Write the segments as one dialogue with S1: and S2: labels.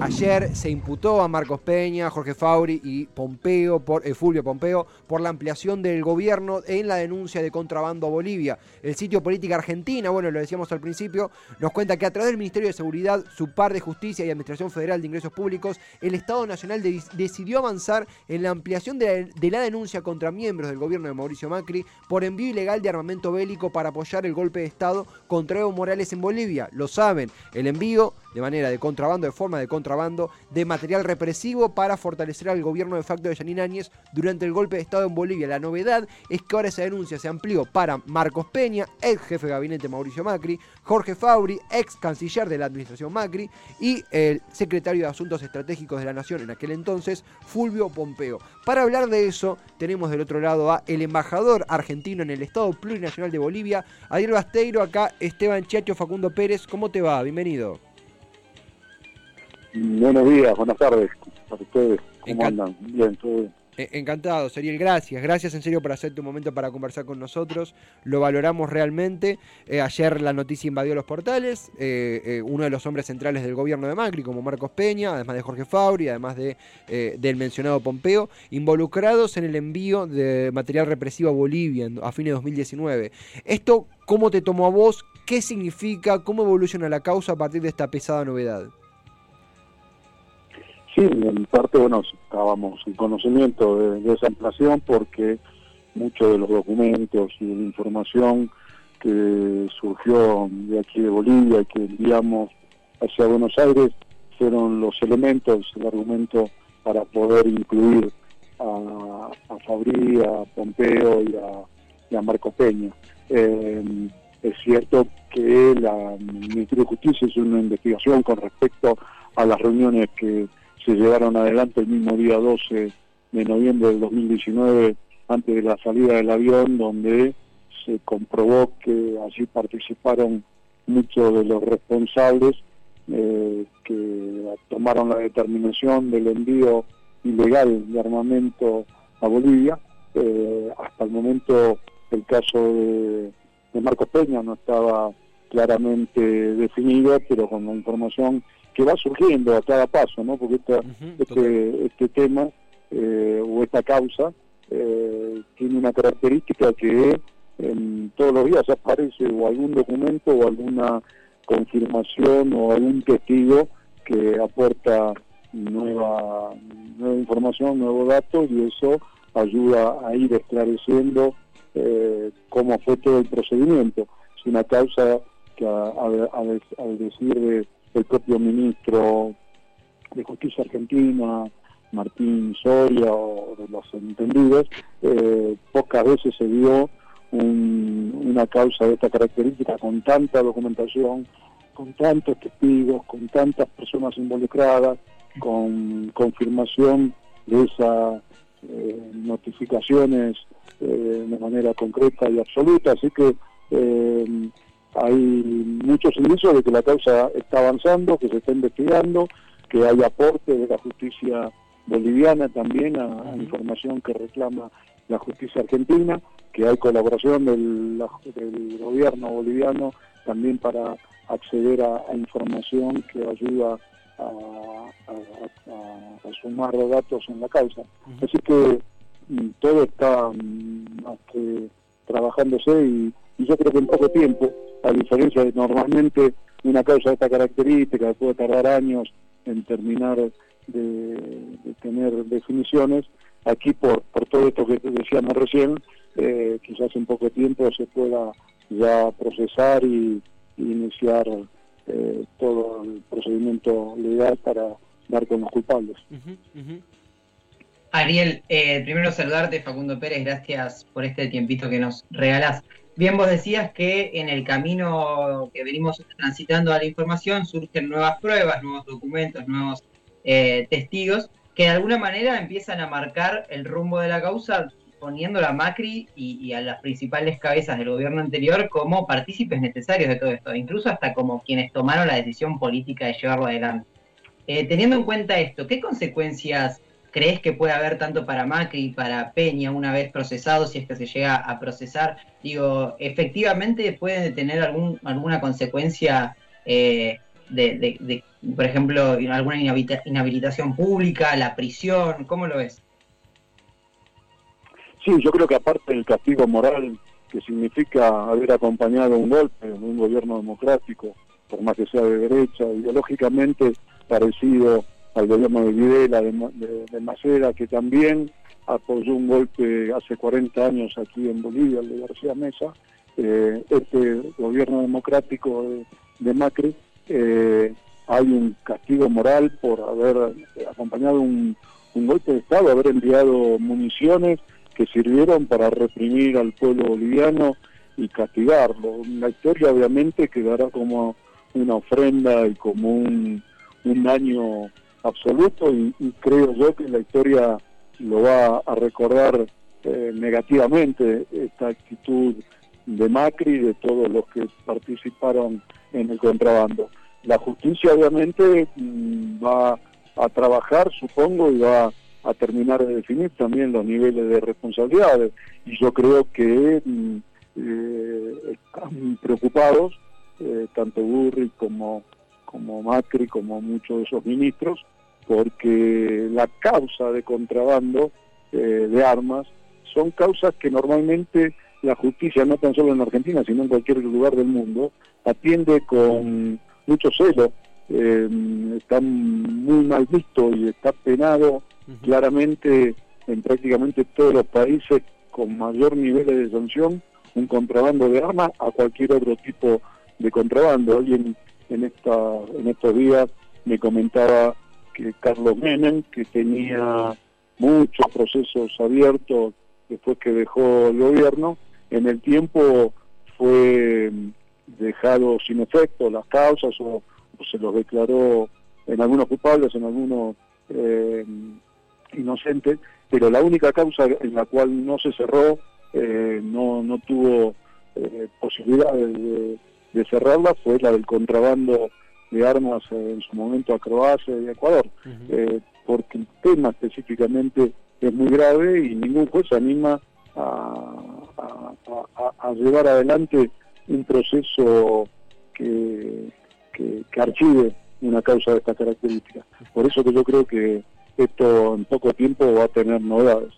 S1: Ayer se imputó a Marcos Peña, Jorge Fauri y Pompeo, por, eh, Fulvio Pompeo, por la ampliación del gobierno en la denuncia de contrabando a Bolivia. El sitio Política Argentina, bueno, lo decíamos al principio, nos cuenta que a través del Ministerio de Seguridad, su par de Justicia y Administración Federal de Ingresos Públicos, el Estado Nacional decidió avanzar en la ampliación de la, denuncia contra miembros del gobierno de Mauricio Macri por envío ilegal de armamento bélico para apoyar el golpe de Estado contra Evo Morales en Bolivia. Lo saben, el envío de manera de contrabando, de forma de contrabando, de material represivo para fortalecer al gobierno de facto de Yanin Áñez durante el golpe de Estado en Bolivia. La novedad es que ahora esa denuncia se amplió para Marcos Peña, ex jefe de gabinete Mauricio Macri, Jorge Fauri, ex canciller de la administración Macri, y el secretario de Asuntos Estratégicos de la Nación en aquel entonces, Fulvio Pompeo. Para hablar de eso, tenemos del otro lado a el embajador argentino en el Estado Plurinacional de Bolivia, Ariel Basteiro, acá Esteban Chacho Facundo Pérez. ¿Cómo te va? Bienvenido.
S2: Buenos días, buenas tardes para ustedes. ¿Cómo andan? Bien, todo bien.
S1: E, encantado, Seriel, gracias. Gracias en serio por hacerte un momento para conversar con nosotros. Lo valoramos realmente. Eh, ayer la noticia invadió los portales. Eh, eh, uno de los hombres centrales del gobierno de Macri, como Marcos Peña, además de Jorge Fauri, además de, del mencionado Pompeo, involucrados en el envío de material represivo a Bolivia a fines de 2019. ¿Esto cómo te tomó a vos? ¿Qué significa? ¿Cómo evoluciona la causa a partir de esta pesada novedad?
S2: Sí, en parte, bueno, estábamos en conocimiento de, esa inflación porque muchos de los documentos y de la información que surgió de aquí de Bolivia y que enviamos hacia Buenos Aires fueron los elementos, el argumento para poder incluir a, a Fabri, a Pompeo y a, Marco Peña. Eh, es cierto que la Ministerio de Justicia hizo una investigación con respecto a las reuniones que se llevaron adelante el mismo día 12 de noviembre del 2019 antes de la salida del avión, donde se comprobó que allí participaron muchos de los responsables eh, que tomaron la determinación del envío ilegal de armamento a Bolivia. Eh, hasta el momento el caso de, de Marcos Peña no estaba claramente definido, pero con la información que va surgiendo a cada paso, ¿no? Porque este, este tema eh, o esta causa eh, tiene una característica que en todos los días aparece o algún documento o alguna confirmación o algún testigo que aporta nueva, nueva información, nuevos datos y eso ayuda a ir esclareciendo eh, cómo fue todo el procedimiento. Es una causa que al decir de el propio ministro de Justicia Argentina, Martín Soria, o de los entendidos, eh, pocas veces se dio una causa de esta característica con tanta documentación, con tantos testigos, con tantas personas involucradas, con confirmación de esas eh, notificaciones eh, de manera concreta y absoluta. Así que hay muchos indicios de que la causa está avanzando, que se está investigando, que hay aporte de la justicia boliviana también a, información que reclama la justicia argentina, que hay colaboración del, gobierno boliviano también para acceder a, información que ayuda a, sumar los datos en la causa. Así que mm, todo está mm, este, trabajándose y yo creo que en poco tiempo a diferencia de normalmente una causa de esta característica puede tardar años en terminar de, tener definiciones, aquí por, por todo esto que decíamos recién, eh, quizás en poco tiempo se pueda ya procesar y, iniciar eh, todo el procedimiento legal para dar con los culpables.
S3: Ariel, eh, primero saludarte, Facundo Pérez, gracias por este tiempito que nos regalás. Bien, vos decías que en el camino que venimos transitando a la información surgen nuevas pruebas, nuevos documentos, nuevos eh, testigos que de alguna manera empiezan a marcar el rumbo de la causa, poniendo a Macri y, a las principales cabezas del gobierno anterior como partícipes necesarios de todo esto, incluso hasta como quienes tomaron la decisión política de llevarlo adelante. Eh, teniendo en cuenta esto, ¿qué consecuencias ¿Crees que puede haber tanto para Macri y para Peña una vez procesado, si es que se llega a procesar? Digo, ¿efectivamente puede tener algún, alguna consecuencia eh, de, por ejemplo, alguna inhabilitación pública, la prisión? ¿Cómo lo ves?
S2: Sí, yo creo que aparte del castigo moral que significa haber acompañado un golpe en un gobierno democrático, por más que sea de derecha, ideológicamente parecido al gobierno de Videla, de, de, Macera, que también apoyó un golpe hace 40 años aquí en Bolivia, el de García Mesa, eh, este gobierno democrático de, Macri, eh, hay un castigo moral por haber acompañado un, un golpe de Estado, haber enviado municiones que sirvieron para reprimir al pueblo boliviano y castigarlo. La historia obviamente quedará como una ofrenda y como un, un daño absoluto y, creo yo que la historia lo va a recordar eh, negativamente esta actitud de Macri y de todos los que participaron en el contrabando. La justicia obviamente mm, va a trabajar, supongo, y va a terminar de definir también los niveles de responsabilidades. Y yo creo que mm, eh, están preocupados, eh, tanto Burri como, como Macri, como muchos de esos ministros, porque la causa de contrabando eh, de armas son causas que normalmente la justicia, no tan solo en Argentina, sino en cualquier lugar del mundo, atiende con mucho celo, eh, está muy mal visto y está penado claramente en prácticamente todos los países con mayor nivel de sanción un contrabando de armas a cualquier otro tipo de contrabando. Alguien en, esta, en estos días me comentaba que Carlos Menem, que tenía muchos procesos abiertos después que dejó el gobierno, en el tiempo fue dejado sin efecto las causas o, se los declaró en algunos culpables, en algunos eh, inocentes, pero la única causa en la cual no se cerró, eh, no, no tuvo eh, posibilidad de cerrarla, fue la del contrabando de armas en su momento a Croacia y a Ecuador, eh, porque el tema específicamente es muy grave y ningún juez se anima a, llevar adelante un proceso que, que, que archive una causa de esta característica. Por eso que yo creo que esto en poco tiempo va a tener novedades.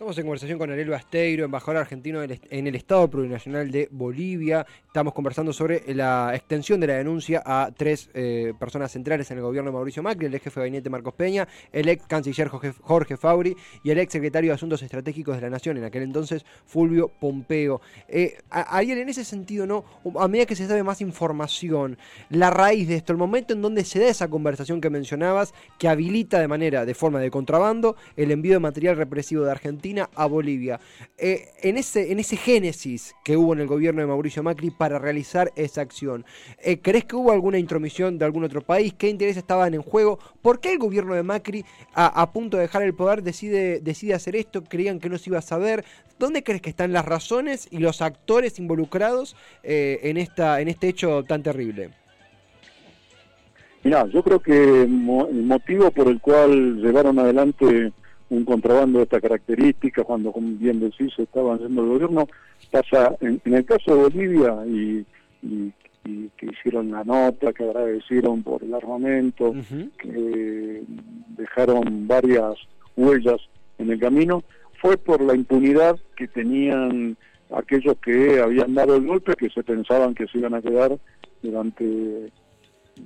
S1: Estamos en conversación con Ariel Basteiro, embajador argentino en el Estado Plurinacional de Bolivia. Estamos conversando sobre la extensión de la denuncia a tres eh, personas centrales en el gobierno de Mauricio Macri, el ex jefe de gabinete Marcos Peña, el ex canciller Jorge, Fauri y el ex secretario de Asuntos Estratégicos de la Nación, en aquel entonces Fulvio Pompeo. Eh, Ariel, en ese sentido, ¿no? a medida que se sabe más información, la raíz de esto, el momento en donde se da esa conversación que mencionabas, que habilita de manera, de forma de contrabando, el envío de material represivo de Argentina, a Bolivia. Eh, en, ese, en ese génesis que hubo en el gobierno de Mauricio Macri para realizar esa acción, eh, ¿crees que hubo alguna intromisión de algún otro país? ¿Qué intereses estaban en juego? ¿Por qué el gobierno de Macri, a, punto de dejar el poder, decide, decide hacer esto? ¿Creían que no se iba a saber? ¿Dónde crees que están las razones y los actores involucrados eh, en, esta, en este hecho tan terrible?
S2: Mira, yo creo que el motivo por el cual llevaron adelante un contrabando de esta característica, cuando, como bien decís, estaba haciendo el gobierno, pasa en, el caso de Bolivia y, que hicieron la nota, que agradecieron por el armamento, que dejaron varias huellas en el camino, fue por la impunidad que tenían aquellos que habían dado el golpe, que se pensaban que se iban a quedar durante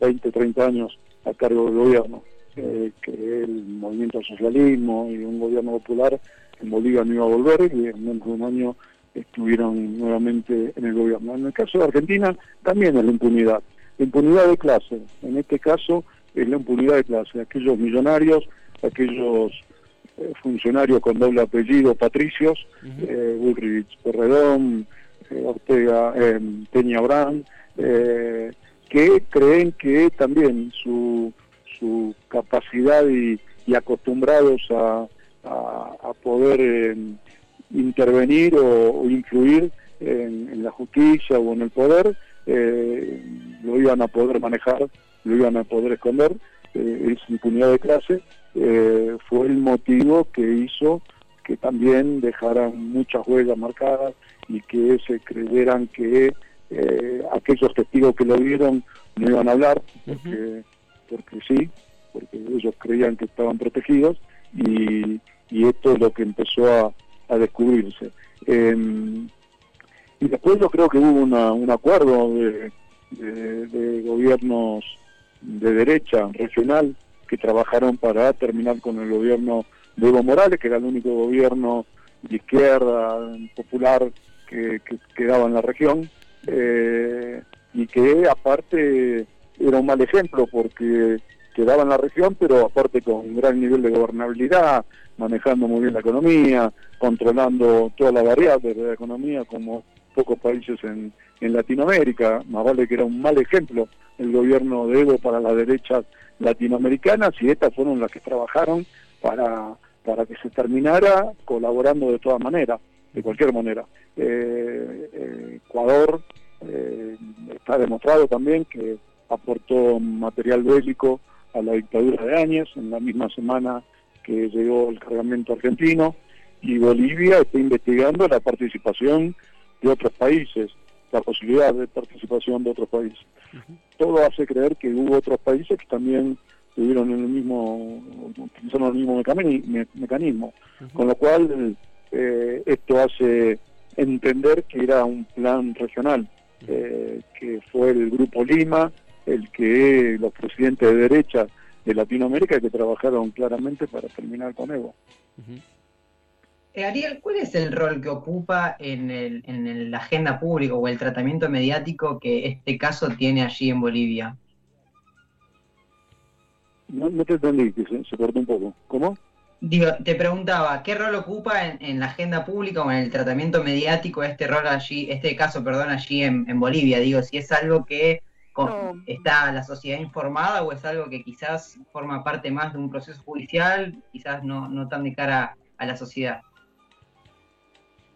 S2: 20, 30 años a cargo del gobierno que el movimiento socialismo y un gobierno popular en Bolivia no iba a volver y en menos de un año estuvieron nuevamente en el gobierno. En el caso de Argentina también es la impunidad, la impunidad de clase, en este caso es la impunidad de clase, aquellos millonarios, aquellos eh, funcionarios con doble apellido, patricios, uh Bullrich Porredón, eh, Ortega, Peña Brand, que creen que también su su capacidad y, acostumbrados a, poder eh, intervenir o, influir en, la justicia o en el poder, eh, lo iban a poder manejar, lo iban a poder esconder, eh, es impunidad de clase, eh, fue el motivo que hizo que también dejaran muchas huellas marcadas y que se creyeran que eh, aquellos testigos que lo vieron no iban a hablar, porque, porque sí, porque ellos creían que estaban protegidos y, esto es lo que empezó a, descubrirse. Em, y después yo creo que hubo un acuerdo de, de, gobiernos de derecha regional que trabajaron para terminar con el gobierno de Evo Morales, que era el único gobierno de izquierda popular que, quedaba en la región, eh, y que aparte era un mal ejemplo porque quedaba en la región, pero aparte con un gran nivel de gobernabilidad, manejando muy bien la economía, controlando todas las variables de la economía como pocos países en, en Latinoamérica, más vale que era un mal ejemplo el gobierno de Evo para las derechas latinoamericanas y estas fueron las que trabajaron para, para que se terminara colaborando de todas maneras, de cualquier manera. Eh, eh, Ecuador eh, está demostrado también que aportó material bélico a la dictadura de Áñez en la misma semana que llegó el cargamento argentino y Bolivia está investigando la participación de otros países, la posibilidad de participación de otros países. Todo hace creer que hubo otros países que también tuvieron el mismo, utilizaron el mismo mecanismo, con lo cual eh, esto hace entender que era un plan regional, eh, que fue el Grupo Lima, el que los presidentes de derecha de Latinoamérica que trabajaron claramente para terminar con Evo.
S3: Eh, Ariel, ¿cuál es el rol que ocupa en, el, en la agenda pública o el tratamiento mediático que este caso tiene allí en Bolivia?
S2: No, te entendí, se, cortó un poco. ¿Cómo?
S3: Digo, te preguntaba, ¿qué rol ocupa en, la agenda pública o en el tratamiento mediático este rol allí, este caso, perdón, allí en, Bolivia? Digo, si es algo que está la sociedad informada o es algo que quizás forma parte más de un proceso judicial, quizás no, no tan de cara a la sociedad.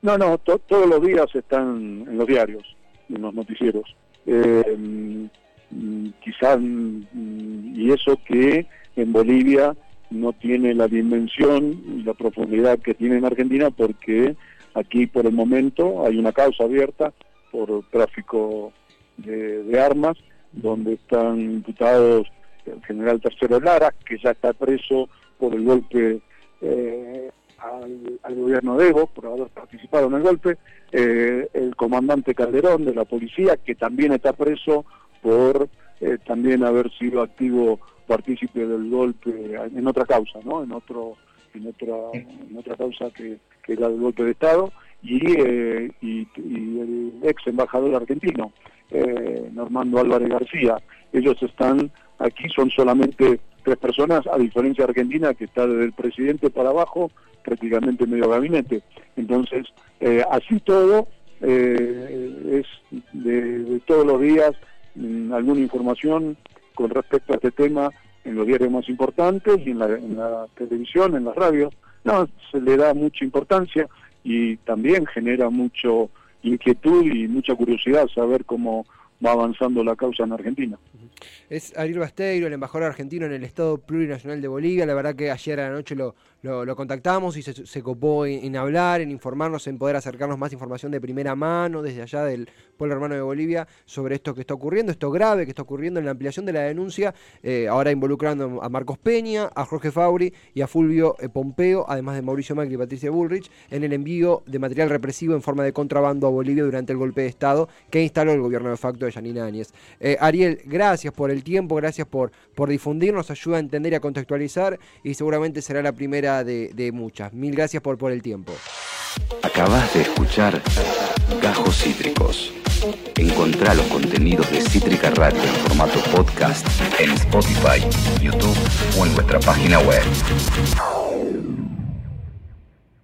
S2: No, no, todos los días están en los diarios, en los noticieros. Eh, mm, quizás, mm, y eso que en Bolivia no tiene la dimensión y la profundidad que tiene en Argentina porque aquí por el momento hay una causa abierta por tráfico de, armas donde están imputados el general Tercero Lara, que ya está preso por el golpe eh, al, gobierno de Evo por haber participado en el golpe, eh, el comandante Calderón de la policía, que también está preso por eh, también haber sido activo partícipe del golpe en otra causa, ¿no? En otro en otra en otra causa que, que era el golpe de Estado y, y, el ex embajador argentino Normando Álvarez García. Ellos están aquí, son solamente tres personas, a diferencia de Argentina, que está desde el presidente para abajo, prácticamente medio gabinete. Entonces, eh, así todo, eh, es de, todos los días mm, alguna información con respecto a este tema en los diarios más importantes y en la, televisión, en la radio. No, se le da mucha importancia y también genera mucho inquietud y mucha curiosidad saber cómo va avanzando la causa en Argentina.
S1: Es Ariel Basteiro, el embajador argentino en el Estado Plurinacional de Bolivia. La verdad que ayer a la noche lo, lo, contactamos y se, copó en, hablar, en informarnos, en poder acercarnos más información de primera mano desde allá del pueblo hermano de Bolivia sobre esto que está ocurriendo, esto grave que está ocurriendo en la ampliación de la denuncia, eh, ahora involucrando a Marcos Peña, a Jorge Fauri y a Fulvio eh, Pompeo, además de Mauricio Macri y Patricia Bullrich, en el envío de material represivo en forma de contrabando a Bolivia durante el golpe de Estado que instaló el gobierno de facto Áñez. Eh, Ariel, gracias por el tiempo, gracias por, por difundirnos, ayuda a entender y a contextualizar y seguramente será la primera de, muchas. Mil gracias por, por el tiempo.
S4: Acabas de escuchar Gajos Cítricos. Encontrá los contenidos de Cítrica Radio en formato podcast en Spotify, YouTube o en nuestra página web.